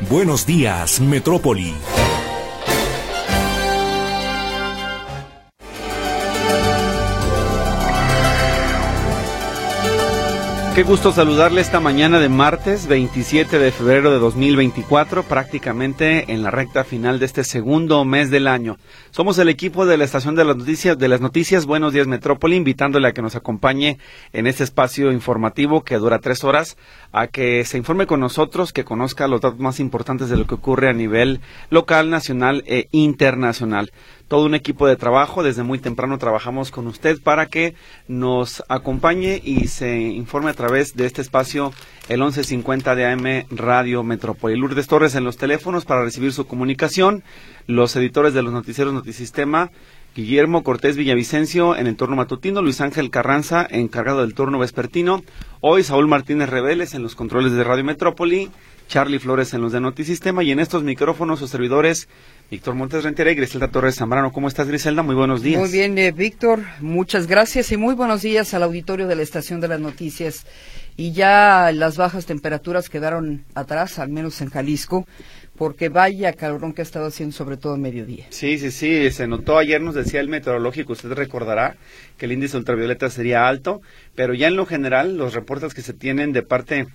Buenos días, Metrópoli. Qué gusto saludarle esta mañana de martes 27 de febrero de 2024, prácticamente en la recta final de este segundo mes del año. Somos el equipo de la estación de las noticias, de las noticias Buenos Días Metrópoli, invitándole a que nos acompañe en este espacio informativo que dura tres horas, a que se informe con nosotros, que conozca los datos más importantes de lo que ocurre a nivel local, nacional e internacional todo un equipo de trabajo. Desde muy temprano trabajamos con usted para que nos acompañe y se informe a través de este espacio el 1150 de AM Radio Metrópoli. Lourdes Torres en los teléfonos para recibir su comunicación. Los editores de los noticieros Notisistema. Guillermo Cortés Villavicencio en el turno matutino, Luis Ángel Carranza encargado del turno vespertino, hoy Saúl Martínez Reveles en los controles de Radio Metrópoli, Charlie Flores en los de Notisistema y en estos micrófonos sus servidores Víctor Montes Rentera y Griselda Torres Zambrano. ¿Cómo estás, Griselda? Muy buenos días. Muy bien, eh, Víctor. Muchas gracias y muy buenos días al auditorio de la Estación de las Noticias. Y ya las bajas temperaturas quedaron atrás, al menos en Jalisco, porque vaya calorón que ha estado haciendo, sobre todo a mediodía. Sí, sí, sí. Se notó ayer, nos decía el meteorológico, usted recordará que el índice ultravioleta sería alto, pero ya en lo general, los reportes que se tienen de parte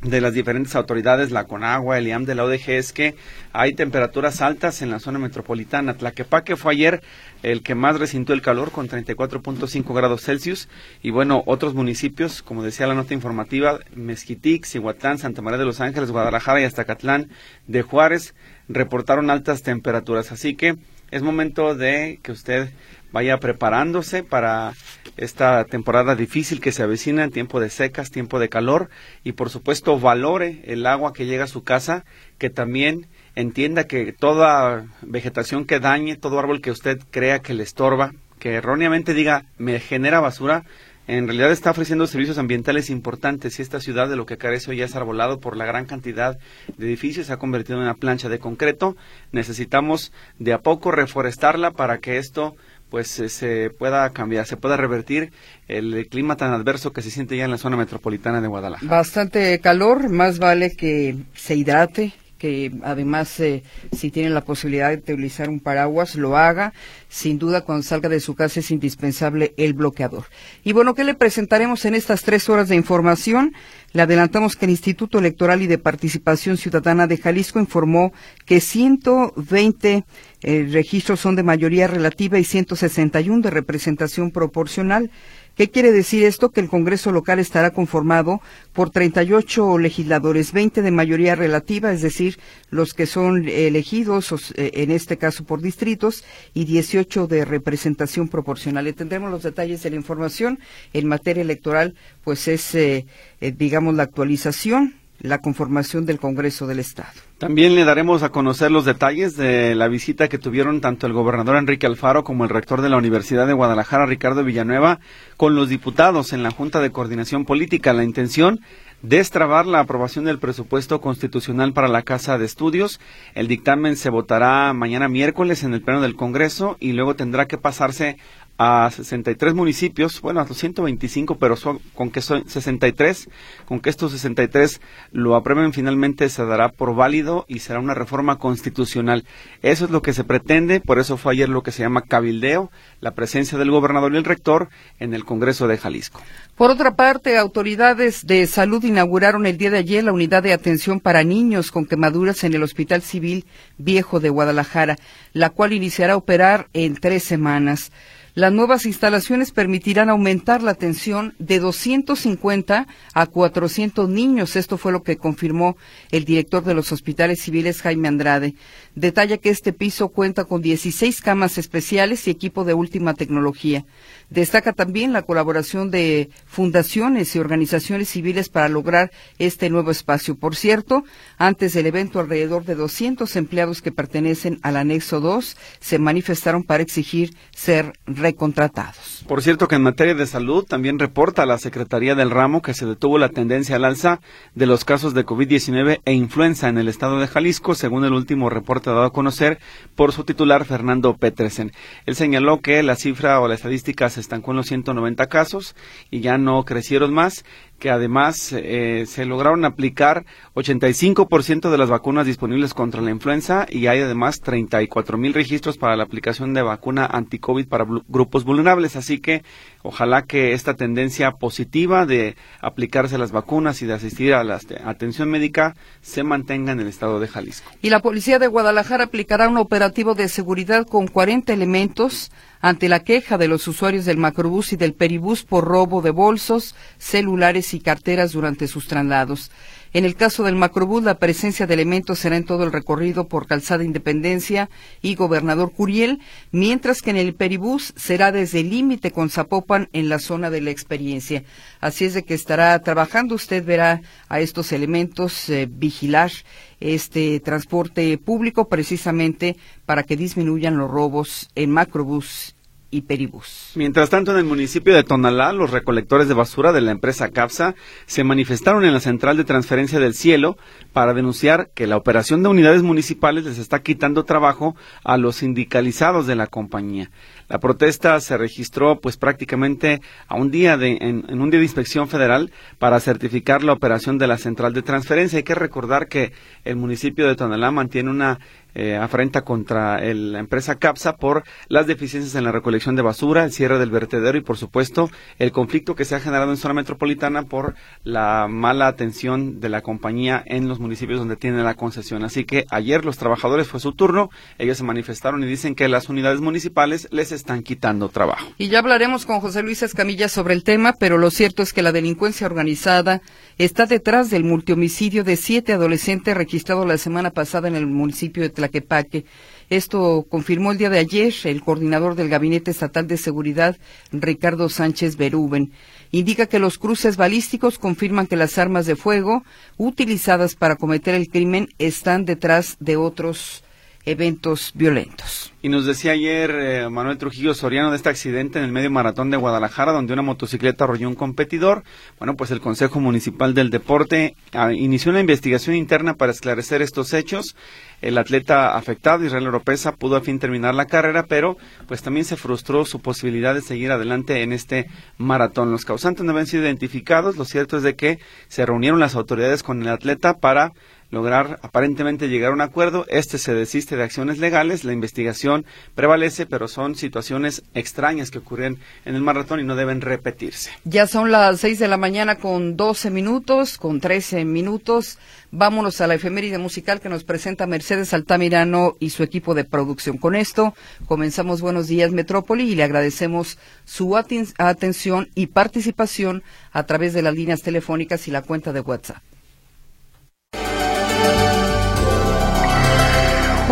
de las diferentes autoridades, la CONAGUA, el IAM de la ODG, es que hay temperaturas altas en la zona metropolitana. Tlaquepaque fue ayer el que más resintió el calor con 34.5 grados Celsius y bueno, otros municipios, como decía la nota informativa, Mezquitic, Cihuatlán, Santa María de los Ángeles, Guadalajara y hasta Catlán de Juárez reportaron altas temperaturas. Así que es momento de que usted vaya preparándose para esta temporada difícil que se avecina, en tiempo de secas, tiempo de calor, y por supuesto valore el agua que llega a su casa, que también entienda que toda vegetación que dañe, todo árbol que usted crea que le estorba, que erróneamente diga me genera basura, en realidad está ofreciendo servicios ambientales importantes y esta ciudad de lo que carece hoy es arbolado por la gran cantidad de edificios, se ha convertido en una plancha de concreto. Necesitamos de a poco reforestarla para que esto pues se pueda cambiar, se pueda revertir el clima tan adverso que se siente ya en la zona metropolitana de Guadalajara. Bastante calor, más vale que se hidrate, que además eh, si tiene la posibilidad de utilizar un paraguas, lo haga. Sin duda, cuando salga de su casa es indispensable el bloqueador. Y bueno, ¿qué le presentaremos en estas tres horas de información? Le adelantamos que el Instituto Electoral y de Participación Ciudadana de Jalisco informó que 120 eh, registros son de mayoría relativa y 161 de representación proporcional. ¿Qué quiere decir esto? Que el Congreso local estará conformado por 38 legisladores, 20 de mayoría relativa, es decir, los que son elegidos, eh, en este caso por distritos, y 18 de representación proporcional. Le tendremos los detalles de la información. En materia electoral, pues es, eh, digamos, la actualización, la conformación del Congreso del Estado. También le daremos a conocer los detalles de la visita que tuvieron tanto el gobernador Enrique Alfaro como el rector de la Universidad de Guadalajara, Ricardo Villanueva, con los diputados en la Junta de Coordinación Política. La intención destrabar la aprobación del presupuesto constitucional para la Casa de Estudios. El dictamen se votará mañana miércoles en el Pleno del Congreso y luego tendrá que pasarse a 63 municipios, bueno, a los 125, pero son, con que son 63, con que estos 63 lo aprueben finalmente se dará por válido y será una reforma constitucional. Eso es lo que se pretende, por eso fue ayer lo que se llama cabildeo, la presencia del gobernador y el rector en el Congreso de Jalisco. Por otra parte, autoridades de salud inauguraron el día de ayer la unidad de atención para niños con quemaduras en el Hospital Civil Viejo de Guadalajara, la cual iniciará a operar en tres semanas. Las nuevas instalaciones permitirán aumentar la atención de 250 a 400 niños. Esto fue lo que confirmó el director de los hospitales civiles, Jaime Andrade. Detalla que este piso cuenta con 16 camas especiales y equipo de última tecnología. Destaca también la colaboración de fundaciones y organizaciones civiles para lograr este nuevo espacio. Por cierto, antes del evento, alrededor de 200 empleados que pertenecen al anexo 2 se manifestaron para exigir ser recontratados. Por cierto que en materia de salud también reporta la Secretaría del Ramo que se detuvo la tendencia al alza de los casos de COVID-19 e influenza en el estado de Jalisco, según el último reporte dado a conocer por su titular Fernando Petresen. Él señaló que la cifra o la estadística se estancó en los 190 casos y ya no crecieron más que además eh, se lograron aplicar 85% de las vacunas disponibles contra la influenza y hay además 34 mil registros para la aplicación de vacuna anti-COVID para grupos vulnerables. Así que ojalá que esta tendencia positiva de aplicarse las vacunas y de asistir a la atención médica se mantenga en el estado de Jalisco. Y la policía de Guadalajara aplicará un operativo de seguridad con 40 elementos ante la queja de los usuarios del macrobús y del peribús por robo de bolsos, celulares y carteras durante sus traslados. En el caso del Macrobús, la presencia de elementos será en todo el recorrido por Calzada Independencia y Gobernador Curiel, mientras que en el Peribús será desde el límite con Zapopan en la zona de la experiencia. Así es de que estará trabajando. Usted verá a estos elementos eh, vigilar este transporte público precisamente para que disminuyan los robos en Macrobús y Peribus. Mientras tanto, en el municipio de Tonalá, los recolectores de basura de la empresa CAPSA se manifestaron en la central de transferencia del cielo para denunciar que la operación de unidades municipales les está quitando trabajo a los sindicalizados de la compañía. La protesta se registró pues prácticamente a un día de, en, un día de inspección federal para certificar la operación de la central de transferencia. Hay que recordar que el municipio de Tonalá mantiene una eh, afrenta contra la empresa CAPSA por las deficiencias en la recolección de basura, el cierre del vertedero y, por supuesto, el conflicto que se ha generado en zona metropolitana por la mala atención de la compañía en los municipios donde tiene la concesión. Así que ayer los trabajadores fue su turno, ellos se manifestaron y dicen que las unidades municipales les están quitando trabajo. Y ya hablaremos con José Luis Escamilla sobre el tema, pero lo cierto es que la delincuencia organizada está detrás del multihomicidio de siete adolescentes registrado la semana pasada en el municipio de Tlaquepaque. Esto confirmó el día de ayer el coordinador del Gabinete Estatal de Seguridad, Ricardo Sánchez Berúben. Indica que los cruces balísticos confirman que las armas de fuego utilizadas para cometer el crimen están detrás de otros eventos violentos. Y nos decía ayer eh, Manuel Trujillo Soriano de este accidente en el medio maratón de Guadalajara, donde una motocicleta arrolló un competidor. Bueno, pues el Consejo Municipal del Deporte ah, inició una investigación interna para esclarecer estos hechos. El atleta afectado, Israel Oropesa, pudo a fin terminar la carrera, pero pues también se frustró su posibilidad de seguir adelante en este maratón. Los causantes no habían sido identificados. Lo cierto es de que se reunieron las autoridades con el atleta para lograr aparentemente llegar a un acuerdo. Este se desiste de acciones legales, la investigación prevalece, pero son situaciones extrañas que ocurren en el maratón y no deben repetirse. Ya son las seis de la mañana con doce minutos, con trece minutos. Vámonos a la efeméride musical que nos presenta Mercedes Altamirano y su equipo de producción. Con esto comenzamos Buenos Días Metrópoli y le agradecemos su atención y participación a través de las líneas telefónicas y la cuenta de WhatsApp.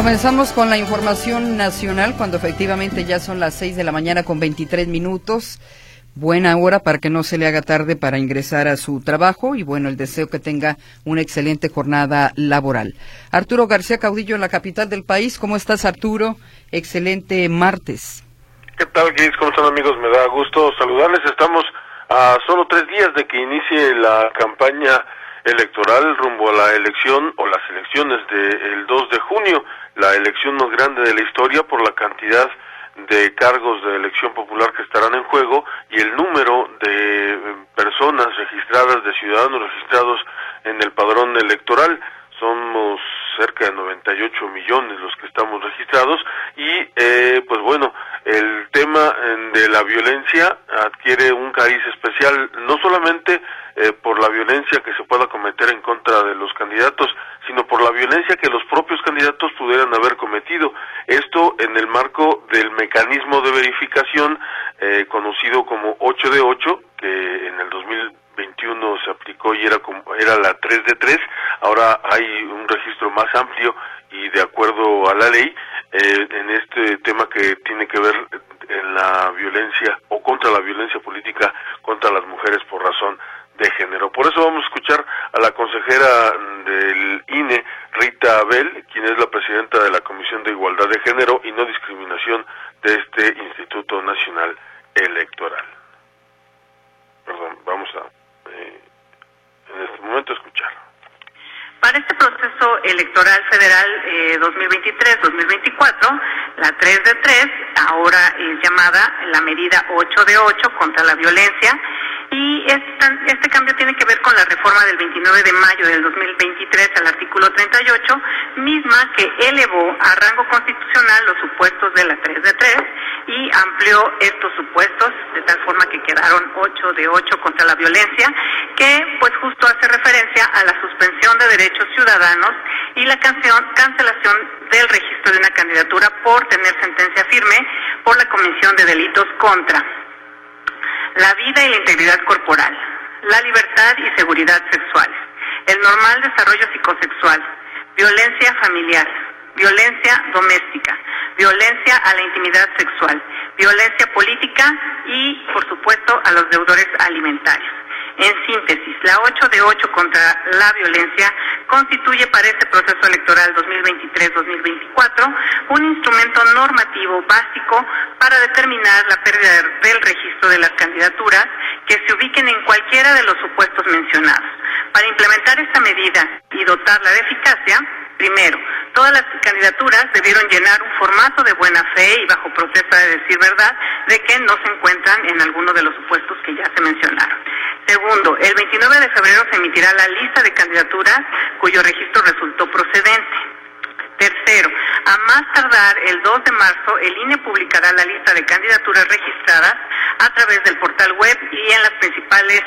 Comenzamos con la información nacional cuando efectivamente ya son las 6 de la mañana con 23 minutos. Buena hora para que no se le haga tarde para ingresar a su trabajo y bueno, el deseo que tenga una excelente jornada laboral. Arturo García Caudillo en la capital del país. ¿Cómo estás Arturo? Excelente martes. ¿Qué tal, Gris? ¿Cómo están amigos? Me da gusto saludarles. Estamos a solo tres días de que inicie la campaña electoral rumbo a la elección o las elecciones del 2 de junio la elección más grande de la historia por la cantidad de cargos de elección popular que estarán en juego y el número de eh, personas registradas, de ciudadanos registrados en el padrón electoral. Somos cerca de 98 millones los que estamos registrados y eh, pues bueno, el tema de la violencia adquiere un cariz especial no solamente eh, por la violencia que se pueda cometer en contra de los candidatos, sino por la violencia que los propios candidatos pudieran haber cometido. Esto en el marco del mecanismo de verificación eh, conocido como 8 de 8, que en el 2021 se aplicó y era, como, era la 3 de 3, ahora hay un registro más amplio y de acuerdo a la ley eh, en este tema que tiene que ver en la violencia o contra la violencia política contra las mujeres por razón de género. Por eso vamos a escuchar a la consejera del INE, Rita Abel, quien es la presidenta de la Comisión de Igualdad de Género y No Discriminación de este Instituto Nacional Electoral. Perdón, vamos a eh, en este momento escuchar. Para este proceso electoral federal 2023-2024, eh, la 3 de 3, ahora es llamada la medida 8 de 8 contra la violencia, y este cambio tiene que ver con la reforma del 29 de mayo del 2023 al artículo 38, misma que elevó a rango constitucional los supuestos de la 3 de 3 y amplió estos supuestos de tal forma que quedaron 8 de 8 contra la violencia, que pues justo hace referencia a la suspensión de derechos ciudadanos y la cancelación del registro de una candidatura por tener sentencia firme por la comisión de delitos contra la vida y la integridad corporal, la libertad y seguridad sexual, el normal desarrollo psicosexual, violencia familiar, violencia doméstica, violencia a la intimidad sexual, violencia política y, por supuesto, a los deudores alimentarios. En síntesis, la 8 de 8 contra la violencia constituye para este proceso electoral 2023-2024 un instrumento normativo básico para determinar la pérdida del registro de las candidaturas que se ubiquen en cualquiera de los supuestos mencionados. Para implementar esta medida y dotarla de eficacia, Primero, todas las candidaturas debieron llenar un formato de buena fe y bajo protesta de decir verdad de que no se encuentran en alguno de los supuestos que ya se mencionaron. Segundo, el 29 de febrero se emitirá la lista de candidaturas cuyo registro resultó procedente. Tercero, a más tardar el 2 de marzo, el INE publicará la lista de candidaturas registradas a través del portal web y en las principales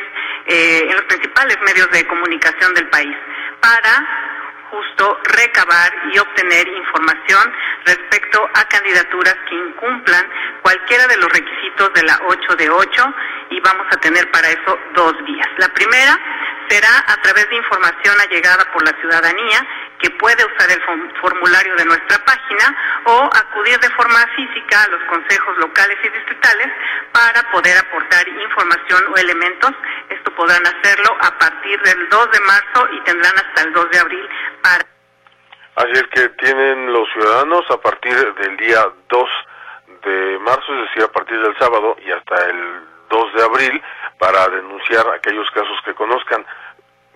eh, en los principales medios de comunicación del país para justo recabar y obtener información respecto a candidaturas que incumplan cualquiera de los requisitos de la 8 de 8 y vamos a tener para eso dos vías. La primera será a través de información allegada por la ciudadanía que puede usar el formulario de nuestra página o acudir de forma física a los consejos locales y distritales para poder aportar información o elementos. Esto podrán hacerlo a partir del 2 de marzo y tendrán hasta el 2 de abril para... Así es que tienen los ciudadanos a partir del día 2 de marzo, es decir, a partir del sábado y hasta el 2 de abril para denunciar aquellos casos que conozcan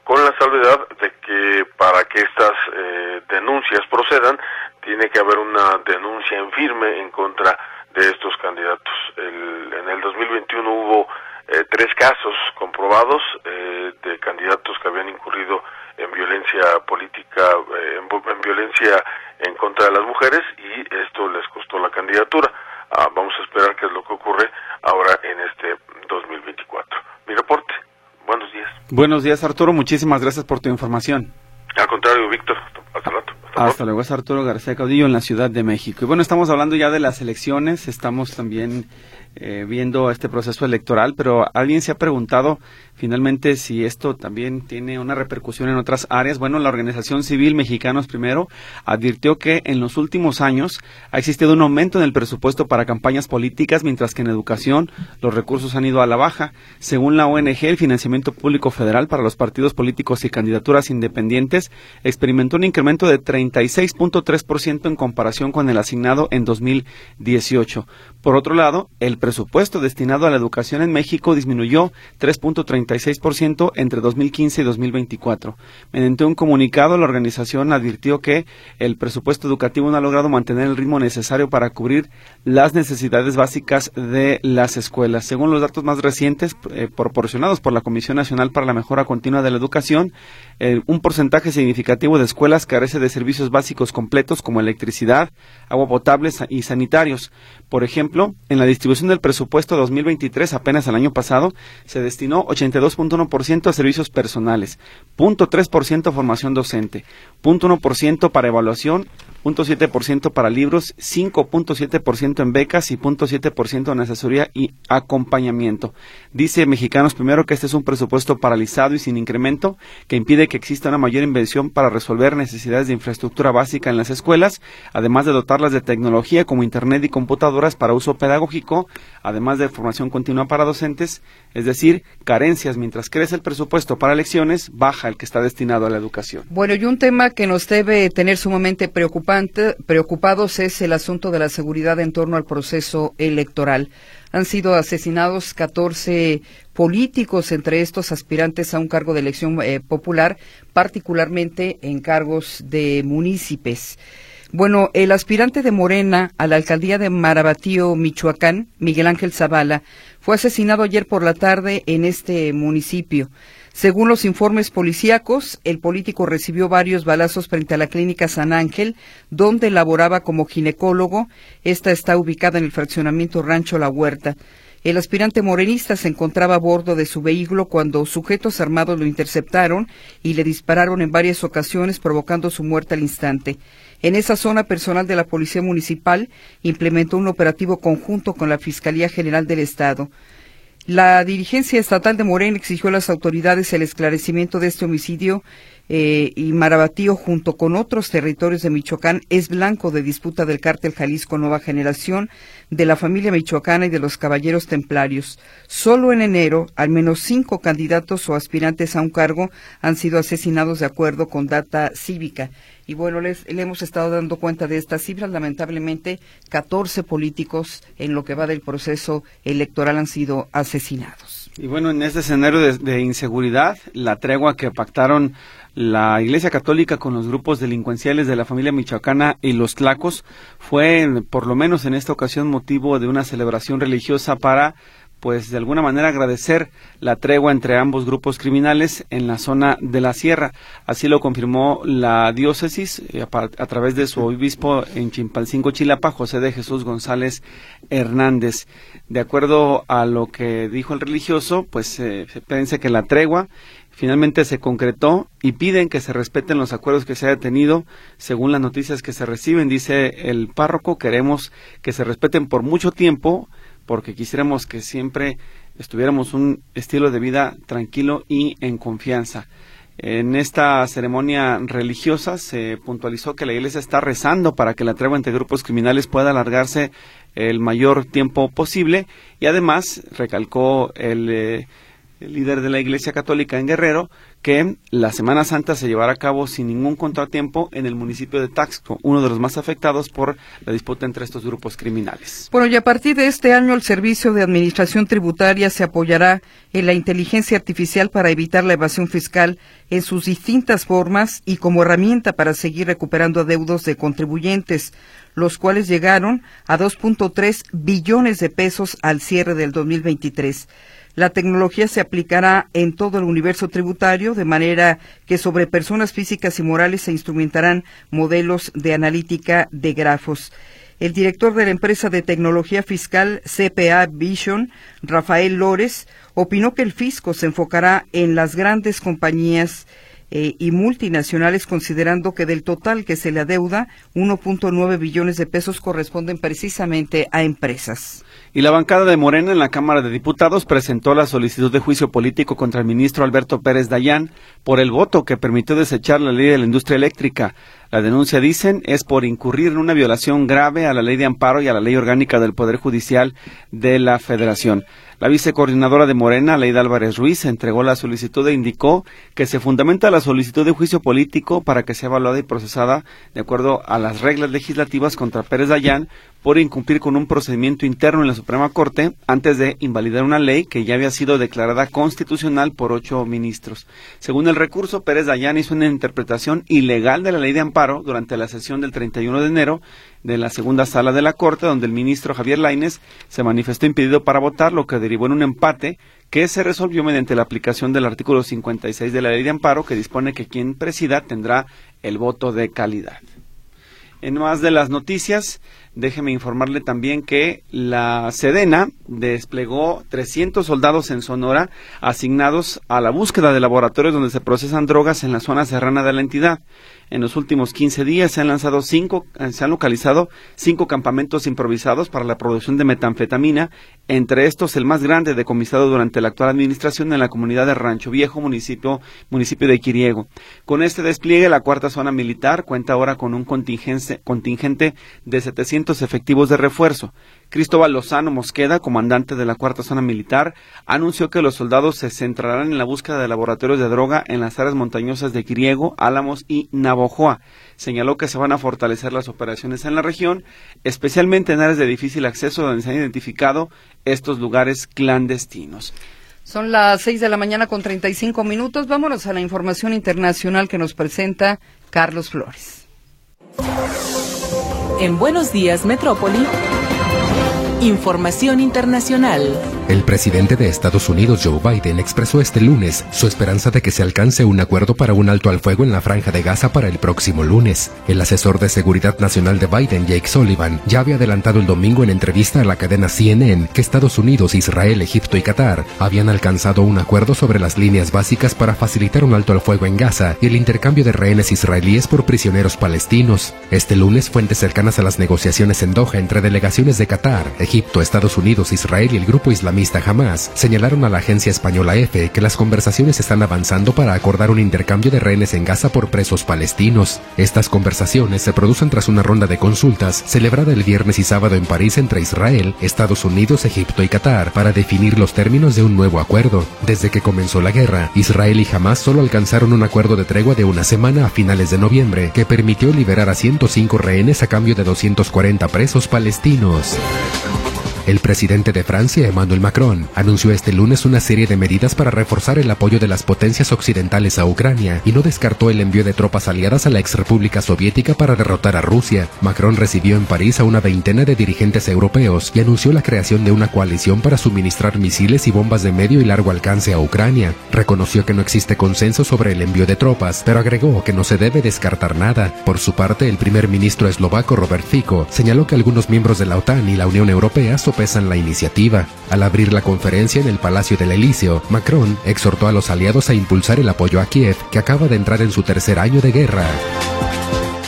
con la salvedad de que para que estas eh, denuncias procedan tiene que haber una denuncia en firme en contra de estos candidatos. en el 2021 hubo eh, tres casos comprobados eh, de candidatos que habían incurrido en violencia política, en, violencia en contra de las mujeres y esto les costó la candidatura. Ah, vamos a esperar qué es lo que ocurre ahora en este 2024. Mi reporte. Buenos días. Buenos días, Arturo. Muchísimas gracias por tu información. Al contrario, Víctor. Hasta rato. Hasta, luego, es Arturo García Caudillo en la Ciudad de México. Y bueno, estamos hablando ya de las elecciones, estamos también eh, viendo este proceso electoral, pero alguien se ha preguntado finalmente si esto también tiene una repercusión en otras áreas. Bueno, la Organización Civil Mexicanos Primero advirtió que en los últimos años ha existido un aumento en el presupuesto para campañas políticas, mientras que en educación los recursos han ido a la baja. Según la ONG, el financiamiento público federal para los partidos políticos y candidaturas independientes experimentó un incremento de 36.3% en comparación con el asignado en 2018. Por otro lado, el presupuesto destinado a la educación en México disminuyó 3.36% entre 2015 y 2024. Mediante un comunicado, la organización advirtió que el presupuesto educativo no ha logrado mantener el ritmo necesario para cubrir las necesidades básicas de las escuelas. Según los datos más recientes eh, proporcionados por la Comisión Nacional para la Mejora Continua de la Educación, eh, un porcentaje significativo de escuelas carece de servicios básicos completos como electricidad, agua potable y sanitarios. Por ejemplo, en la distribución del presupuesto 2023, apenas el año pasado, se destinó 82.1% a servicios personales, 0.3% a formación docente, 0.1% para evaluación, 0.7% para libros, 5.7% en becas y 0.7% en asesoría y acompañamiento. Dice Mexicanos Primero que este es un presupuesto paralizado y sin incremento que impide que exista una mayor inversión para resolver necesidades de infraestructura básica en las escuelas, además de dotarlas de tecnología como Internet y computadoras para uso pedagógico, además de formación continua para docentes, es decir, carencias mientras crece el presupuesto para elecciones, baja el que está destinado a la educación. Bueno, y un tema que nos debe tener sumamente preocupados es el asunto de la seguridad en torno al proceso electoral. Han sido asesinados 14 políticos, entre estos aspirantes a un cargo de elección eh, popular, particularmente en cargos de municipios. Bueno, el aspirante de Morena a la alcaldía de Marabatío, Michoacán, Miguel Ángel Zavala, fue asesinado ayer por la tarde en este municipio. Según los informes policíacos, el político recibió varios balazos frente a la clínica San Ángel, donde laboraba como ginecólogo. Esta está ubicada en el fraccionamiento Rancho La Huerta. El aspirante morenista se encontraba a bordo de su vehículo cuando sujetos armados lo interceptaron y le dispararon en varias ocasiones, provocando su muerte al instante. En esa zona, personal de la Policía Municipal implementó un operativo conjunto con la Fiscalía General del Estado. La dirigencia estatal de Morena exigió a las autoridades el esclarecimiento de este homicidio eh, y Marabatío, junto con otros territorios de Michoacán, es blanco de disputa del cártel Jalisco Nueva Generación, de la familia michoacana y de los caballeros templarios. Solo en enero, al menos cinco candidatos o aspirantes a un cargo han sido asesinados de acuerdo con data cívica. Y bueno, les, le hemos estado dando cuenta de estas cifras. Lamentablemente, 14 políticos en lo que va del proceso electoral han sido asesinados. Y bueno, en este escenario de, de inseguridad, la tregua que pactaron la Iglesia Católica con los grupos delincuenciales de la familia michoacana y los tlacos fue, por lo menos en esta ocasión, motivo de una celebración religiosa para pues de alguna manera agradecer la tregua entre ambos grupos criminales en la zona de la sierra. Así lo confirmó la diócesis eh, a, través de su obispo en Chimpalcingo, Chilapa, José de Jesús González Hernández. De acuerdo a lo que dijo el religioso, pues eh, se piensa que la tregua finalmente se concretó y piden que se respeten los acuerdos que se haya tenido según las noticias que se reciben. Dice el párroco, queremos que se respeten por mucho tiempo porque quisiéramos que siempre estuviéramos un estilo de vida tranquilo y en confianza. En esta ceremonia religiosa se puntualizó que la iglesia está rezando para que la tregua entre grupos criminales pueda alargarse el mayor tiempo posible y además recalcó el, eh, el líder de la Iglesia Católica en Guerrero que la Semana Santa se llevará a cabo sin ningún contratiempo en el municipio de Taxco, uno de los más afectados por la disputa entre estos grupos criminales. Bueno, y a partir de este año el Servicio de Administración Tributaria se apoyará en la inteligencia artificial para evitar la evasión fiscal en sus distintas formas y como herramienta para seguir recuperando adeudos de contribuyentes, los cuales llegaron a 2.3 billones de pesos al cierre del 2023. La tecnología se aplicará en todo el universo tributario, de manera que sobre personas físicas y morales se instrumentarán modelos de analítica de grafos. El director de la empresa de tecnología fiscal CPA Vision, Rafael Lores, opinó que el fisco se enfocará en las grandes compañías eh, y multinacionales, considerando que del total que se le adeuda, 1.9 billones de pesos corresponden precisamente a empresas. Y la bancada de Morena en la Cámara de Diputados presentó la solicitud de juicio político contra el ministro Alberto Pérez Dayán por el voto que permitió desechar la ley de la industria eléctrica. La denuncia, dicen, es por incurrir en una violación grave a la ley de amparo y a la ley orgánica del Poder Judicial de la Federación. La vicecoordinadora de Morena, Leida Álvarez Ruiz, entregó la solicitud e indicó que se fundamenta la solicitud de juicio político para que sea evaluada y procesada de acuerdo a las reglas legislativas contra Pérez Dayán por incumplir con un procedimiento interno en la Suprema Corte antes de invalidar una ley que ya había sido declarada constitucional por ocho ministros. Según el recurso, Pérez Dayán hizo una interpretación ilegal de la ley de amparo durante la sesión del 31 de enero de la segunda sala de la Corte, donde el ministro Javier Laines se manifestó impedido para votar, lo que derivó en un empate que se resolvió mediante la aplicación del artículo 56 de la Ley de Amparo, que dispone que quien presida tendrá el voto de calidad. En más de las noticias, Déjeme informarle también que la Sedena desplegó 300 soldados en Sonora asignados a la búsqueda de laboratorios donde se procesan drogas en la zona serrana de la entidad. En los últimos 15 días se han lanzado cinco, eh, se han localizado cinco campamentos improvisados para la producción de metanfetamina, entre estos el más grande decomisado durante la actual administración en la comunidad de Rancho Viejo, municipio, municipio de Quiriego. Con este despliegue, la cuarta zona militar cuenta ahora con un contingente, contingente de 700 efectivos de refuerzo. Cristóbal Lozano Mosqueda, comandante de la cuarta zona militar, anunció que los soldados se centrarán en la búsqueda de laboratorios de droga en las áreas montañosas de Quiriego, Álamos y Navojoa. Señaló que se van a fortalecer las operaciones en la región, especialmente en áreas de difícil acceso donde se han identificado estos lugares clandestinos. Son las seis de la mañana con treinta y cinco minutos. Vámonos a la información internacional que nos presenta Carlos Flores. En Buenos Días, Metrópoli. Información internacional. El presidente de Estados Unidos, Joe Biden, expresó este lunes su esperanza de que se alcance un acuerdo para un alto al fuego en la franja de Gaza para el próximo lunes. El asesor de seguridad nacional de Biden, Jake Sullivan, ya había adelantado el domingo en entrevista a la cadena CNN que Estados Unidos, Israel, Egipto y Qatar habían alcanzado un acuerdo sobre las líneas básicas para facilitar un alto al fuego en Gaza y el intercambio de rehenes israelíes por prisioneros palestinos. Este lunes, fuentes cercanas a las negociaciones en Doha entre delegaciones de Qatar, Egipto, Estados Unidos, Israel y el grupo islamista Hamas señalaron a la agencia española EFE que las conversaciones están avanzando para acordar un intercambio de rehenes en Gaza por presos palestinos. Estas conversaciones se producen tras una ronda de consultas celebrada el viernes y sábado en París entre Israel, Estados Unidos, Egipto y Qatar para definir los términos de un nuevo acuerdo. Desde que comenzó la guerra, Israel y Hamas solo alcanzaron un acuerdo de tregua de una semana a finales de noviembre que permitió liberar a 105 rehenes a cambio de 240 presos palestinos. El presidente de Francia, Emmanuel Macron, anunció este lunes una serie de medidas para reforzar el apoyo de las potencias occidentales a Ucrania y no descartó el envío de tropas aliadas a la ex República Soviética para derrotar a Rusia. Macron recibió en París a una veintena de dirigentes europeos y anunció la creación de una coalición para suministrar misiles y bombas de medio y largo alcance a Ucrania. Reconoció que no existe consenso sobre el envío de tropas, pero agregó que no se debe descartar nada. Por su parte, el primer ministro eslovaco Robert Fico señaló que algunos miembros de la OTAN y la Unión Europea pesan la iniciativa. Al abrir la conferencia en el Palacio del Elíseo, Macron exhortó a los aliados a impulsar el apoyo a Kiev, que acaba de entrar en su tercer año de guerra.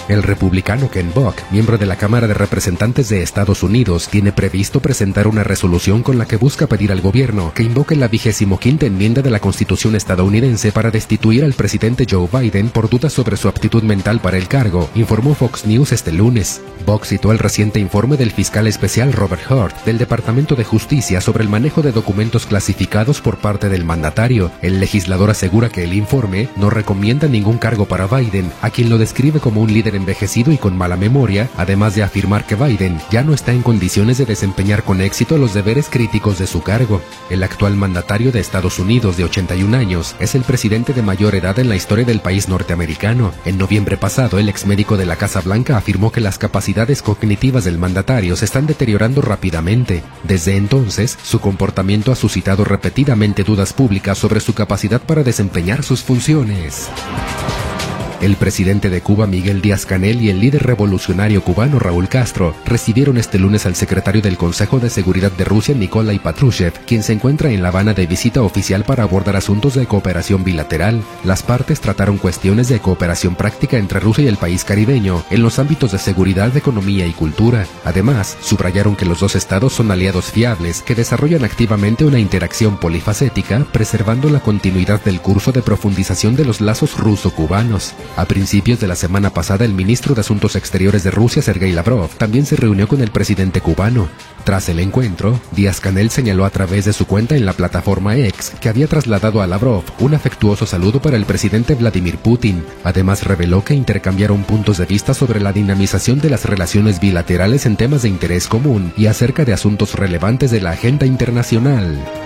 El republicano Ken Buck, miembro de la Cámara de Representantes de Estados Unidos, tiene previsto presentar una resolución con la que busca pedir al gobierno que invoque la vigésimo quinta enmienda de la Constitución estadounidense para destituir al presidente Joe Biden por dudas sobre su aptitud mental para el cargo, informó Fox News este lunes. Buck citó el reciente informe del fiscal especial Robert Hurt del Departamento de Justicia sobre el manejo de documentos clasificados por parte del mandatario. El legislador asegura que el informe no recomienda ningún cargo para Biden, a quien lo describe como un líder envejecido y con mala memoria, además de afirmar que Biden ya no está en condiciones de desempeñar con éxito los deberes críticos de su cargo. El actual mandatario de Estados Unidos de 81 años es el presidente de mayor edad en la historia del país norteamericano. En noviembre pasado, el ex médico de la Casa Blanca afirmó que las capacidades cognitivas del mandatario se están deteriorando rápidamente. Desde entonces, su comportamiento ha suscitado repetidamente dudas públicas sobre su capacidad para desempeñar sus funciones. El presidente de Cuba, Miguel Díaz Canel, y el líder revolucionario cubano, Raúl Castro, recibieron este lunes al secretario del Consejo de Seguridad de Rusia, Nikolai Patrushev, quien se encuentra en La Habana de visita oficial para abordar asuntos de cooperación bilateral. Las partes trataron cuestiones de cooperación práctica entre Rusia y el país caribeño en los ámbitos de seguridad, economía y cultura. Además, subrayaron que los dos estados son aliados fiables que desarrollan activamente una interacción polifacética, preservando la continuidad del curso de profundización de los lazos ruso-cubanos. A principios de la semana pasada, el ministro de Asuntos Exteriores de Rusia, Sergei Lavrov, también se reunió con el presidente cubano. Tras el encuentro, Díaz Canel señaló a través de su cuenta en la plataforma X que había trasladado a Lavrov un afectuoso saludo para el presidente Vladimir Putin. Además, reveló que intercambiaron puntos de vista sobre la dinamización de las relaciones bilaterales en temas de interés común y acerca de asuntos relevantes de la agenda internacional.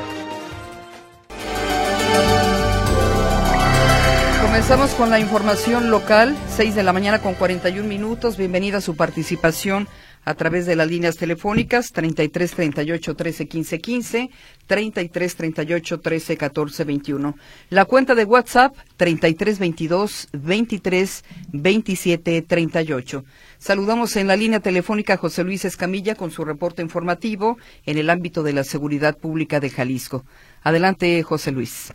Comenzamos con la información local, 6 de la mañana con 41 minutos. Bienvenida a su participación a través de las líneas telefónicas 33 38 13 15 15, 33 38 13 14 21. La cuenta de WhatsApp 33 22 23 27 38. Saludamos en la línea telefónica a José Luis Escamilla con su reporte informativo en el ámbito de la seguridad pública de Jalisco. Adelante, José Luis.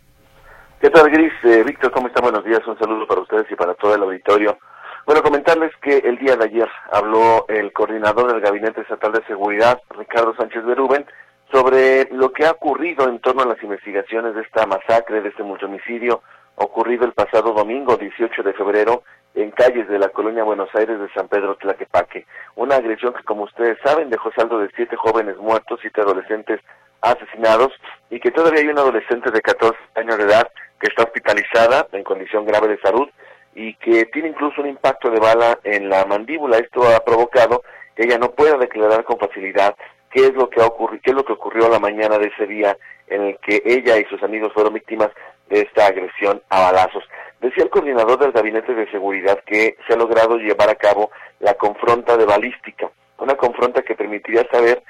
¿Qué tal, Gris? Eh, Víctor, ¿cómo están? Buenos días. Un saludo para ustedes y para todo el auditorio. Bueno, comentarles que el día de ayer habló el coordinador del Gabinete Estatal de Seguridad, Ricardo Sánchez Berúben, sobre lo que ha ocurrido en torno a las investigaciones de esta masacre, de este multihomicidio ocurrido el pasado domingo 18 de febrero en calles de la colonia Buenos Aires de San Pedro Tlaquepaque. Una agresión que, como ustedes saben, dejó saldo de siete jóvenes muertos, siete adolescentes asesinados y que todavía hay una adolescente de 14 años de edad que está hospitalizada en condición grave de salud y que tiene incluso un impacto de bala en la mandíbula. Esto ha provocado que ella no pueda declarar con facilidad qué es lo que ha ocurrido, qué es lo que ocurrió la mañana de ese día en el que ella y sus amigos fueron víctimas de esta agresión a balazos. Decía el coordinador del Gabinete de Seguridad que se ha logrado llevar a cabo la confronta de balística, una confronta que permitiría saber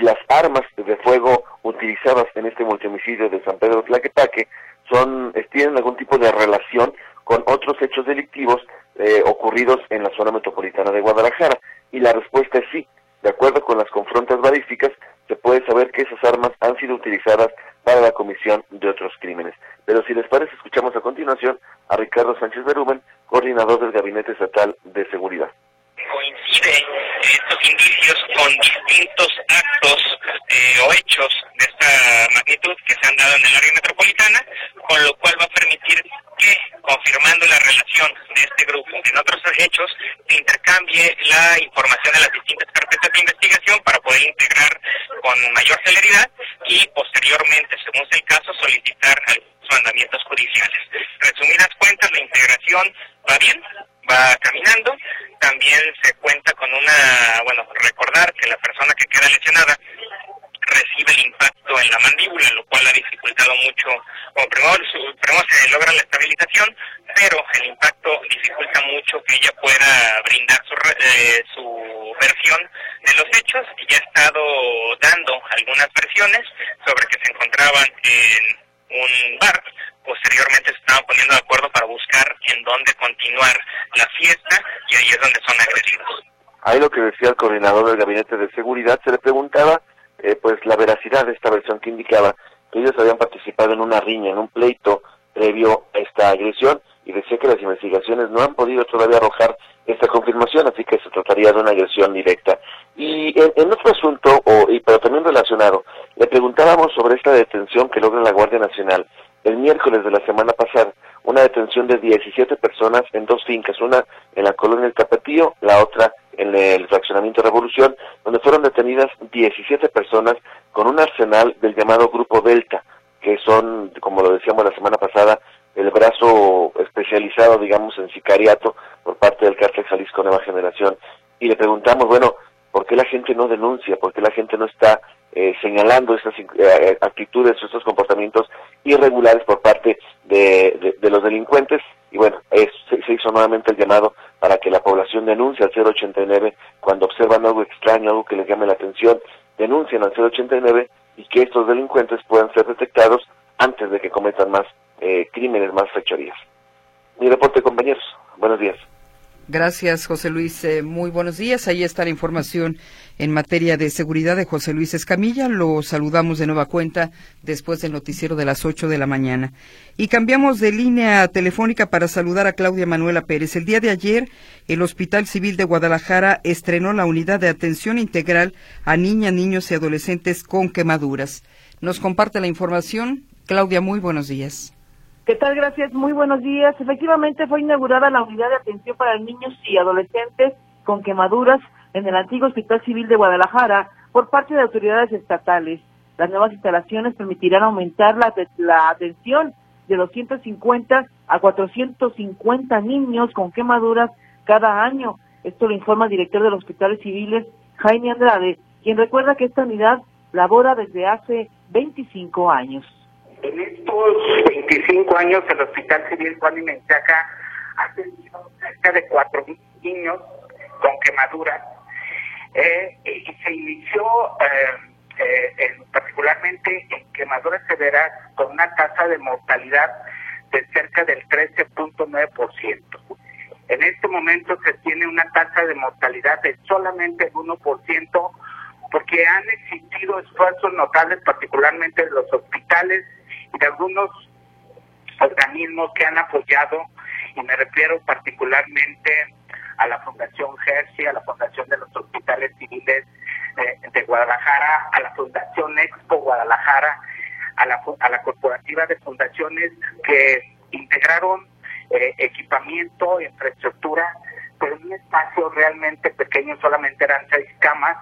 las armas de fuego utilizadas en este multihomicidio de San Pedro Tlaquepaque son, tienen algún tipo de relación con otros hechos delictivos eh, ocurridos en la zona metropolitana de Guadalajara. Y la respuesta es sí. De acuerdo con las confrontas balísticas, se puede saber que esas armas han sido utilizadas para la comisión de otros crímenes. Pero si les parece, escuchamos a continuación a Ricardo Sánchez Berúben, coordinador del Gabinete Estatal de Seguridad coincide estos indicios con distintos actos eh, o hechos de esta magnitud que se han dado en el área metropolitana, con lo cual va a permitir que, confirmando la relación de este grupo en otros hechos, se intercambie la información de las distintas carpetas de investigación para poder integrar con mayor celeridad y posteriormente, según sea el caso, solicitar mandamientos judiciales. Resumidas cuentas, la integración va bien, va caminando. También se cuenta con una, bueno, recordar que la persona que queda lesionada recibe el impacto en la mandíbula, lo cual ha dificultado mucho, como primero, primero se logra la estabilización, pero el impacto dificulta mucho que ella pueda brindar su, eh, su versión de los hechos y ha estado dando algunas versiones sobre que se encontraban en un bar posteriormente se estaban poniendo de acuerdo para buscar en dónde continuar la fiesta y ahí es donde son agredidos. Ahí lo que decía el coordinador del gabinete de seguridad, se le preguntaba eh, pues la veracidad de esta versión que indicaba que ellos habían participado en una riña, en un pleito previo a esta agresión y decía que las investigaciones no han podido todavía arrojar esta confirmación, así que se trataría de una agresión directa. Y en, otro asunto, o, y, pero también relacionado, le preguntábamos sobre esta detención que logra la Guardia Nacional el miércoles de la semana pasada una detención de 17 personas en dos fincas, una en la colonia del Tapatío, la otra en el fraccionamiento Revolución, donde fueron detenidas 17 personas con un arsenal del llamado Grupo Delta, que son, como lo decíamos la semana pasada, el brazo especializado, digamos, en sicariato por parte del cártel Jalisco Nueva Generación. Y le preguntamos, bueno, ¿por qué la gente no denuncia? ¿Por qué la gente no está eh, señalando estas eh, actitudes, estos comportamientos irregulares por parte de, los delincuentes. Y bueno, se, hizo nuevamente el llamado para que la población denuncie al 089 cuando observan algo extraño, algo que les llame la atención, denuncien al 089 y que estos delincuentes puedan ser detectados antes de que cometan más eh, crímenes, más fechorías. Mi reporte, compañeros. Buenos días. Gracias, José Luis. Eh, muy buenos días. Ahí está la información en materia de seguridad de José Luis Escamilla. Lo saludamos de nueva cuenta después del noticiero de las 8 de la mañana. Y cambiamos de línea telefónica para saludar a Claudia Manuela Pérez. El día de ayer, el Hospital Civil de Guadalajara estrenó la unidad de atención integral a niñas, niños y adolescentes con quemaduras. Nos comparte la información. Claudia, muy buenos días. ¿Qué tal? Gracias. Muy buenos días. Efectivamente fue inaugurada la unidad de atención para niños y adolescentes con quemaduras en el antiguo Hospital Civil de Guadalajara por parte de autoridades estatales. Las nuevas instalaciones permitirán aumentar la, atención de 250 a 450 niños con quemaduras cada año. Esto lo informa el director de los hospitales civiles, Jaime Andrade, quien recuerda que esta unidad labora desde hace 25 años. En estos 25 años el Hospital Civil Juan y ha tenido cerca de 4.000 niños con quemaduras eh, y se inició particularmente en quemaduras severas con una tasa de mortalidad de cerca del 13.9%. En este momento se tiene una tasa de mortalidad de solamente el 1% porque han existido esfuerzos notables, particularmente de los hospitales de algunos organismos que han apoyado, y me refiero particularmente a la Fundación Jersey, a la Fundación de los Hospitales Civiles eh, de Guadalajara, a la Fundación Expo Guadalajara, a la, a la corporativa de fundaciones que integraron eh, equipamiento, infraestructura, pero en un espacio realmente pequeño, solamente eran seis camas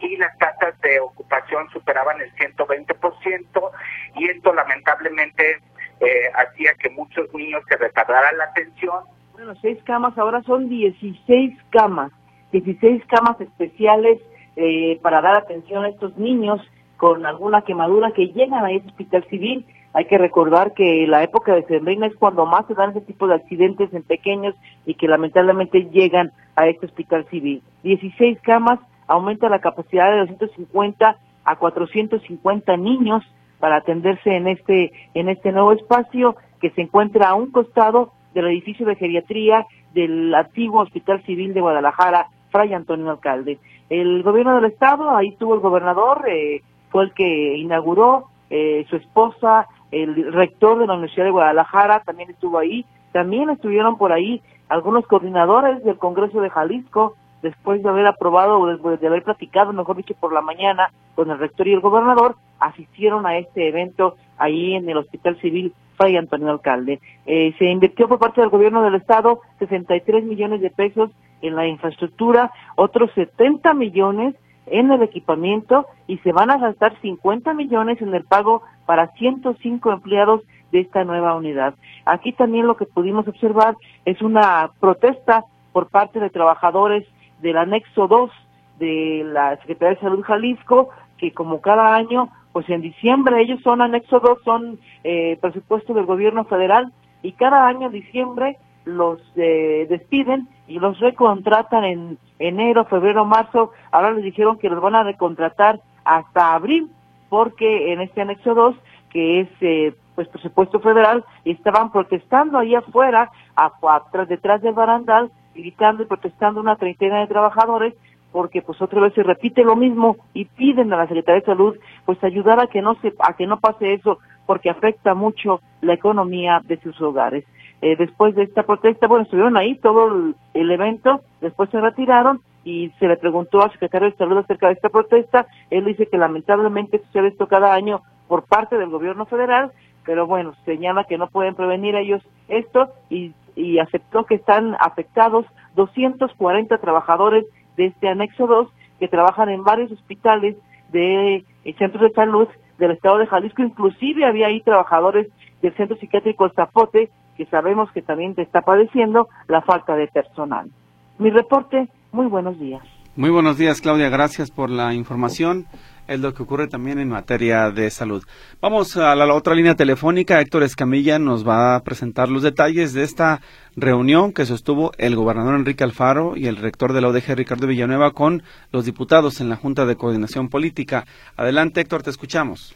y las tasas de ocupación superaban el 120% y esto lamentablemente eh, hacía que muchos niños se retardaran la atención. Bueno, seis camas, ahora son 16 camas, 16 camas especiales eh, para dar atención a estos niños con alguna quemadura que llegan a ese hospital civil hay que recordar que la época de Sembrina es cuando más se dan ese tipo de accidentes en pequeños y que lamentablemente llegan a este hospital civil. 16 camas, aumenta la capacidad de 250 a 450 niños para atenderse en este en este nuevo espacio que se encuentra a un costado del edificio de geriatría del antiguo Hospital Civil de Guadalajara, Fray Antonio Alcalde. El gobierno del estado, ahí tuvo el gobernador, eh, fue el que inauguró, eh, su esposa, el rector de la Universidad de Guadalajara también estuvo ahí, también estuvieron por ahí algunos coordinadores del Congreso de Jalisco, después de haber aprobado o después de haber platicado, mejor dicho, por la mañana con el rector y el gobernador, asistieron a este evento ahí en el Hospital Civil Fray Antonio Alcalde. Eh, se invirtió por parte del gobierno del estado 63 millones de pesos en la infraestructura, otros 70 millones en el equipamiento y se van a gastar 50 millones en el pago para 105 empleados de esta nueva unidad. Aquí también lo que pudimos observar es una protesta por parte de trabajadores del anexo 2 de la Secretaría de Salud Jalisco, que como cada año, pues en diciembre ellos son anexo 2, son eh, presupuesto del gobierno federal, y cada año en diciembre los eh, despiden y los recontratan en enero, febrero, marzo. Ahora les dijeron que los van a recontratar hasta abril, porque en este anexo 2, que es eh, pues presupuesto federal, estaban protestando ahí afuera, atrás, detrás del barandal, gritando y protestando una treintena de trabajadores porque pues otra vez se repite lo mismo y piden a la Secretaría de Salud pues ayudar a que no se a que no pase eso porque afecta mucho la economía de sus hogares. Eh, después de esta protesta, bueno, estuvieron ahí todo el, evento, después se retiraron y se le preguntó al secretario de Salud acerca de esta protesta. Él dice que lamentablemente sucede esto cada año por parte del gobierno federal, pero bueno, señala que no pueden prevenir ellos esto y, y aceptó que están afectados 240 trabajadores de este anexo 2 que trabajan en varios hospitales de eh, centros de salud del estado de Jalisco, inclusive había ahí trabajadores del centro psiquiátrico Zapote que sabemos que también está padeciendo la falta de personal. Mi reporte, muy buenos días. Muy buenos días, Claudia. Gracias por la información. Es lo que ocurre también en materia de salud. Vamos a la, otra línea telefónica. Héctor Escamilla nos va a presentar los detalles de esta reunión que sostuvo el gobernador Enrique Alfaro y el rector de la ODG Ricardo Villanueva con los diputados en la Junta de Coordinación Política. Adelante, Héctor, te escuchamos.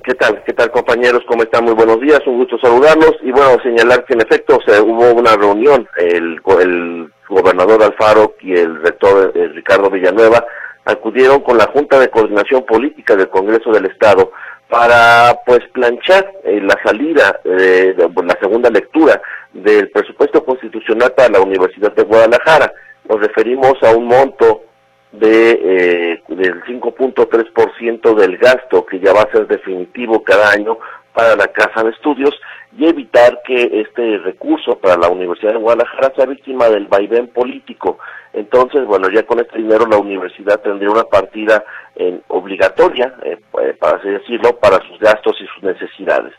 ¿Qué tal? ¿Qué tal compañeros? ¿Cómo están? Muy buenos días, un gusto saludarlos y bueno, señalar que en efecto se hubo una reunión, el, el gobernador Alfaro y el rector eh, Ricardo Villanueva acudieron con la Junta de Coordinación Política del Congreso del Estado para pues planchar eh, la salida, eh, de, la segunda lectura del presupuesto constitucional para la Universidad de Guadalajara. Nos referimos a un monto de eh, del 5.3% del gasto que ya va a ser definitivo cada año para la casa de estudios y evitar que este recurso para la Universidad de Guadalajara sea víctima del vaivén político. Entonces, bueno, ya con este dinero la universidad tendría una partida obligatoria, eh, eh, para así decirlo, para sus gastos y sus necesidades.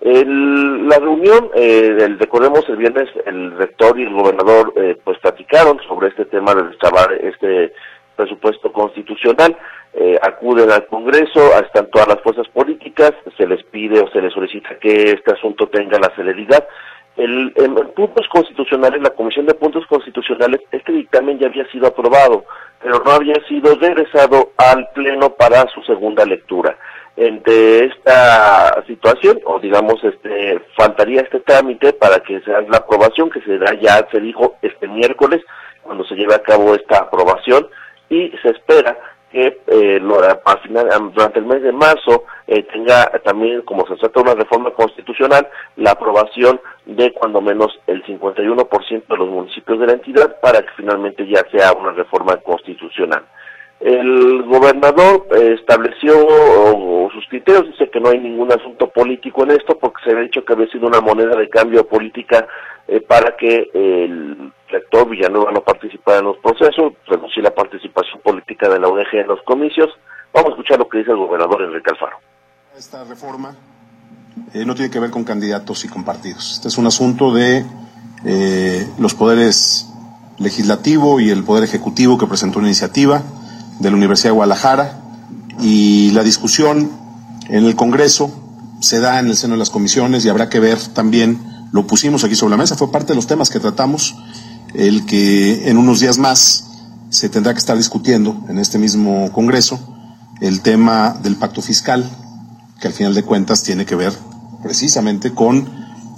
la reunión, eh, recordemos el viernes, el rector y el gobernador pues platicaron sobre este tema de destrabar este presupuesto constitucional, eh, acuden al Congreso, están todas las fuerzas políticas, se les pide o se les solicita que este asunto tenga la celeridad. El, en puntos constitucionales, la Comisión de Puntos Constitucionales, este dictamen ya había sido aprobado. pero no había sido regresado al Pleno para su segunda lectura. Entre esta situación, o digamos, este, faltaría este trámite para que se haga la aprobación, que se da ya, se dijo, este miércoles, cuando se lleve a cabo esta aprobación, y se espera que eh, durante el mes de marzo eh, tenga también, como se trata de una reforma constitucional, la aprobación de cuando menos el 51% de los municipios de la entidad para que finalmente ya sea una reforma constitucional. El gobernador eh, estableció sus criterios, dice que no hay ningún asunto político en esto porque se había dicho que había sido una moneda de cambio política eh, para que el rector Villanueva no participara en los procesos, reducir la participación política de la UDG en los comicios. Vamos a escuchar lo que dice el gobernador Enrique Alfaro. Esta reforma eh, no tiene que ver con candidatos y con partidos. Este es un asunto de los poderes legislativo y el poder ejecutivo que presentó una iniciativa de la Universidad de Guadalajara y la discusión en el Congreso se da en el seno de las comisiones y habrá que ver también, lo pusimos aquí sobre la mesa, fue parte de los temas que tratamos, el que en unos días más se tendrá que estar discutiendo en este mismo Congreso el tema del pacto fiscal, que al final de cuentas tiene que ver precisamente con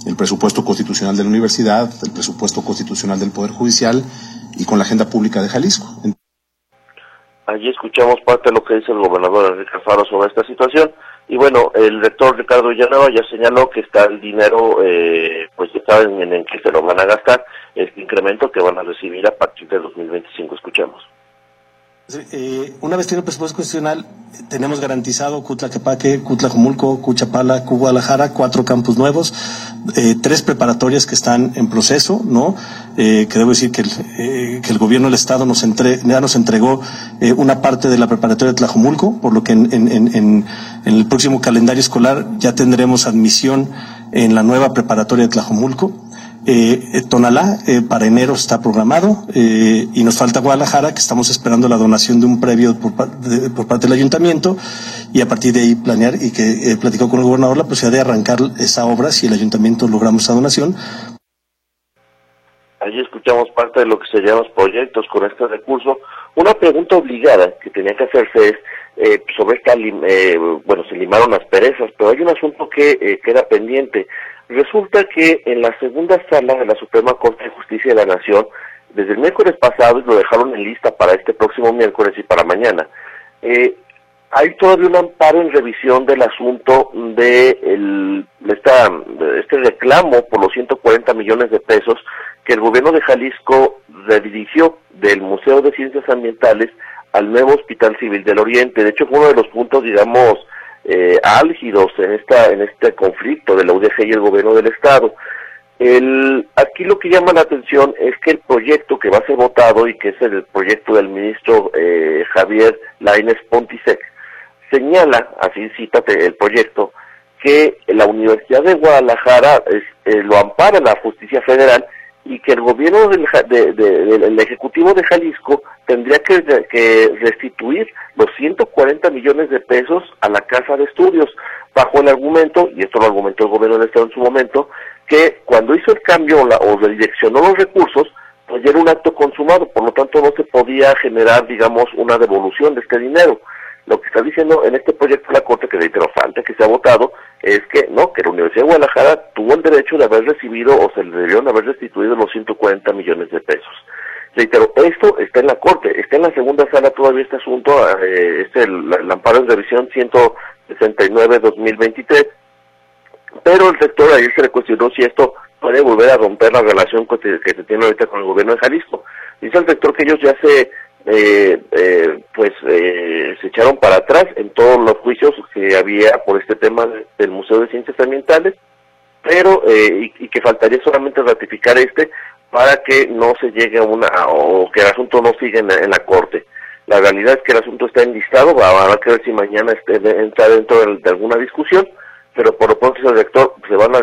el presupuesto constitucional de la universidad, el presupuesto constitucional del Poder Judicial y con la agenda pública de Jalisco. Allí escuchamos parte de lo que dice el gobernador Enrique Alfaro sobre esta situación. Y bueno, el rector Ricardo Villanueva ya señaló que está el dinero, eh, pues ya saben en, en qué se lo van a gastar, este incremento que van a recibir a partir de 2025. Escuchemos. Eh, una vez tenido el presupuesto constitucional, tenemos garantizado Cutlaquepaque, Cutlajomulco, Cuchapala, Guadalajara, cuatro campus nuevos, eh, tres preparatorias que están en proceso, ¿no? Eh, que debo decir que el, eh, que el gobierno del Estado nos entre, ya nos entregó eh, una parte de la preparatoria de Tlajomulco, por lo que en, en, en, en el próximo calendario escolar ya tendremos admisión en la nueva preparatoria de Tlajomulco. Eh, Tonalá eh, para enero está programado eh, y nos falta Guadalajara que estamos esperando la donación de un previo por, de, por, parte del ayuntamiento y a partir de ahí planear y que eh, platicó con el gobernador la posibilidad de arrancar esa obra si el ayuntamiento logramos esa donación. Allí escuchamos parte de lo que serían los proyectos con este recurso. Una pregunta obligada que tenía que hacerse es eh, sobre esta, eh, bueno, se limaron las perezas, pero hay un asunto que eh, queda pendiente. Resulta que en la segunda sala de la Suprema Corte de Justicia de la Nación, desde el miércoles pasado, lo dejaron en lista para este próximo miércoles y para mañana, eh, hay todavía un amparo en revisión del asunto de, el, esta, de este reclamo por los 140 millones de pesos que el gobierno de Jalisco redirigió del Museo de Ciencias Ambientales al nuevo Hospital Civil del Oriente. De hecho, fue uno de los puntos, digamos, eh, álgidos en esta en este conflicto de la UDG y el gobierno del estado. El, aquí lo que llama la atención es que el proyecto que va a ser votado y que es el proyecto del ministro eh, Javier Lainez Pontisek señala, así cita el proyecto, que la Universidad de Guadalajara eh, lo ampara la justicia federal y que el gobierno del, de, de, del Ejecutivo de Jalisco tendría que, restituir los 140 millones de pesos a la Casa de Estudios, bajo el argumento, y esto lo argumentó el gobierno del Estado en su momento, que cuando hizo el cambio la, o redireccionó los recursos, pues ya era un acto consumado, por lo tanto no se podía generar, digamos, una devolución de este dinero. Lo que está diciendo en este proyecto de la Corte, que reitero, falta que se ha votado, es que no, que la Universidad de Guadalajara tuvo el derecho de haber recibido o se le debieron haber restituido los 140 millones de pesos. Reitero, esto está en la Corte, está en la segunda sala todavía este asunto, eh, es el, el amparo en revisión 169-2023, pero el rector ayer se le cuestionó si esto puede volver a romper la relación que, se tiene ahorita con el gobierno de Jalisco. Dice el rector que ellos ya se eh, eh, pues eh, se echaron para atrás en todos los juicios que había por este tema del Museo de Ciencias Ambientales, pero eh, y, y, que faltaría solamente ratificar este para que no se llegue a una o que el asunto no siga en, en la corte. La realidad es que el asunto está enlistado, habrá que ver si mañana este, entra dentro de, alguna discusión, pero por lo pronto el rector se van a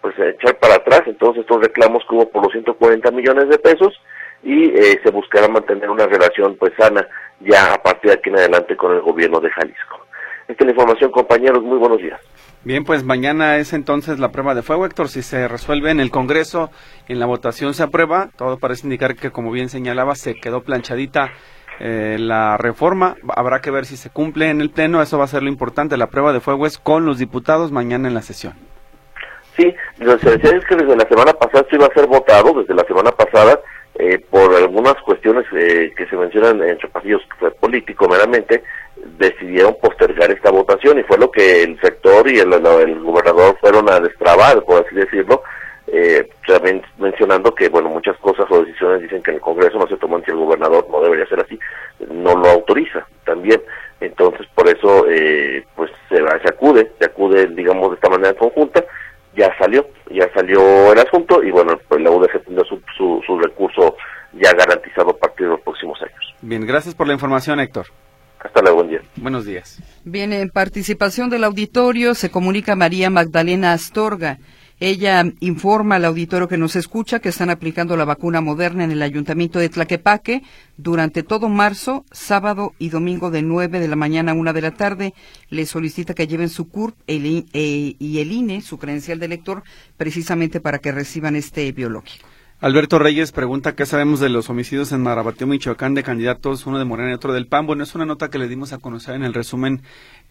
pues, a echar para atrás en todos estos reclamos que hubo por los 140 millones de pesos y eh, se buscará mantener una relación pues sana ya a partir de aquí en adelante con el gobierno de Jalisco. Esta es la información, compañeros. Muy buenos días. Bien, pues mañana es entonces la prueba de fuego, Héctor. Si se resuelve en el Congreso, en la votación se aprueba, todo parece indicar que, como bien señalaba, se quedó planchadita eh, la reforma. Habrá que ver si se cumple en el Pleno, eso va a ser lo importante. La prueba de fuego es con los diputados mañana en la sesión. Sí, lo que decía es que desde la semana pasada esto iba a ser votado, desde la semana pasada, eh, por algunas cuestiones eh, que se mencionan entre pasillos político meramente, decidieron postergar esta votación y fue lo que el sector y el, el gobernador fueron a destrabar, por así decirlo, eh, también mencionando que, bueno, muchas cosas o decisiones dicen que en el Congreso no se toman si el gobernador no debería ser así, no lo autoriza también. Entonces, por eso, eh, pues se, se acude, se acude, digamos, de esta manera conjunta, ya salió, ya salió el asunto y, bueno, pues la UDG tendrá su, su, su recurso ya garantizado a partir de los próximos años. Bien, gracias por la información, Héctor. Hasta luego, buen día. Buenos días. Bien, en participación del auditorio se comunica María Magdalena Astorga. Ella informa al auditorio que nos escucha que están aplicando la vacuna moderna en el ayuntamiento de Tlaquepaque durante todo marzo, sábado y domingo de 9 de la mañana a 1 de la tarde. Le solicita que lleven su CURP eh, y el INE, su credencial de elector, precisamente para que reciban este biológico. Alberto Reyes pregunta qué sabemos de los homicidios en Marabatío, Michoacán, de candidatos, uno de Morena y otro del PAN. Bueno, es una nota que le dimos a conocer en el resumen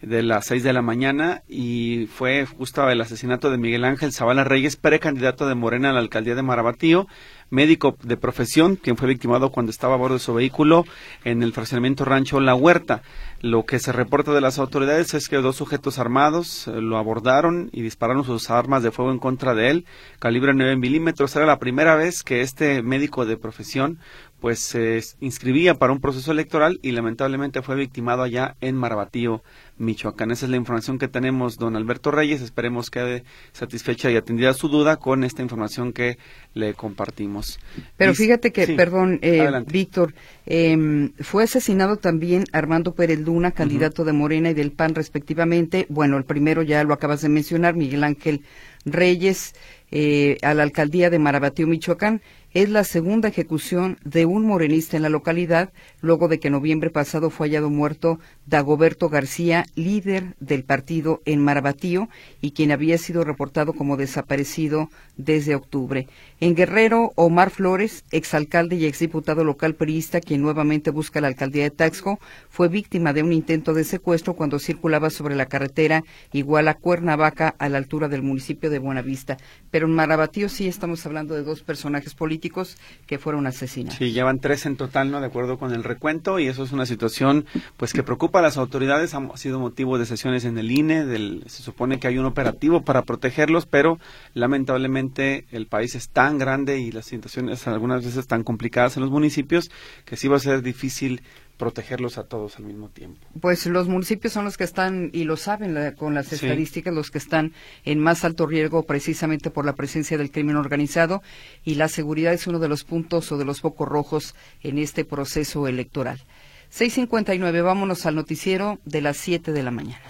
de las seis de la mañana y fue justo el asesinato de Miguel Ángel Zavala Reyes, precandidato de Morena a la alcaldía de Marabatío, médico de profesión, quien fue victimado cuando estaba a bordo de su vehículo en el fraccionamiento Rancho La Huerta. Lo que se reporta de las autoridades es que dos sujetos armados eh, lo abordaron y dispararon sus armas de fuego en contra de él, calibre 9 milímetros. Era la primera vez que este médico de profesión pues se inscribía para un proceso electoral y lamentablemente fue victimado allá en Marabatío, Michoacán. Esa es la información que tenemos, don Alberto Reyes. Esperemos que quede satisfecha y atendida su duda con esta información que le compartimos. Pero fíjate que, perdón, eh, Víctor, eh, fue asesinado también Armando Pérez Luna, candidato de Morena y del PAN respectivamente. Bueno, el primero ya lo acabas de mencionar, Miguel Ángel Reyes, eh, a la alcaldía de Marabatío, Michoacán es la segunda ejecución de un morenista en la localidad, luego de que en noviembre pasado fue hallado muerto Dagoberto García, líder del partido en Marabatío y quien había sido reportado como desaparecido desde octubre. En Guerrero, Omar Flores, exalcalde y exdiputado local priista, quien nuevamente busca la alcaldía de Taxco, fue víctima de un intento de secuestro cuando circulaba sobre la carretera Iguala Cuernavaca a la altura del municipio de Buenavista. Pero en Marabatío sí estamos hablando de dos personajes políticos que fueron asesinados. Sí, llevan tres en total, ¿no? De acuerdo con el recuento, y eso es una situación pues que preocupa a las autoridades. Ha sido motivo de sesiones en el INE, del, se supone que hay un operativo para protegerlos, pero lamentablemente el país es tan grande y las situaciones algunas veces tan complicadas en los municipios que sí va a ser difícil protegerlos a todos al mismo tiempo. Pues los municipios son los que están, y lo saben con las estadísticas, los que están en más alto riesgo precisamente por la presencia del crimen organizado y la seguridad es uno de los puntos o de los focos rojos en este proceso electoral. 6.59, vámonos al noticiero de las 7 de la mañana.